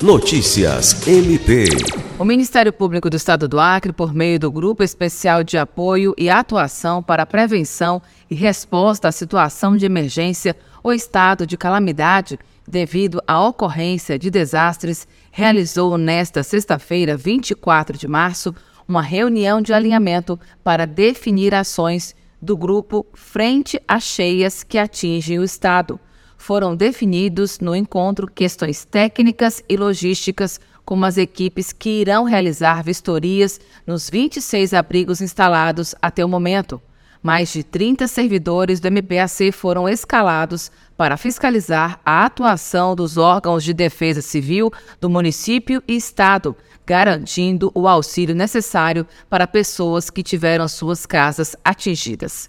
Notícias MP. O Ministério Público do Estado do Acre, por meio do Grupo Especial de Apoio e Atuação para a Prevenção e Resposta à Situação de Emergência ou Estado de Calamidade devido à ocorrência de desastres, realizou nesta sexta-feira, 24 de março, uma reunião de alinhamento para definir ações do grupo Frente a Cheias que atingem o Estado foram definidos no encontro questões técnicas e logísticas, como as equipes que irão realizar vistorias nos 26 abrigos instalados até o momento. Mais de 30 servidores do MPAC foram escalados para fiscalizar a atuação dos órgãos de defesa civil do município e estado, garantindo o auxílio necessário para pessoas que tiveram suas casas atingidas.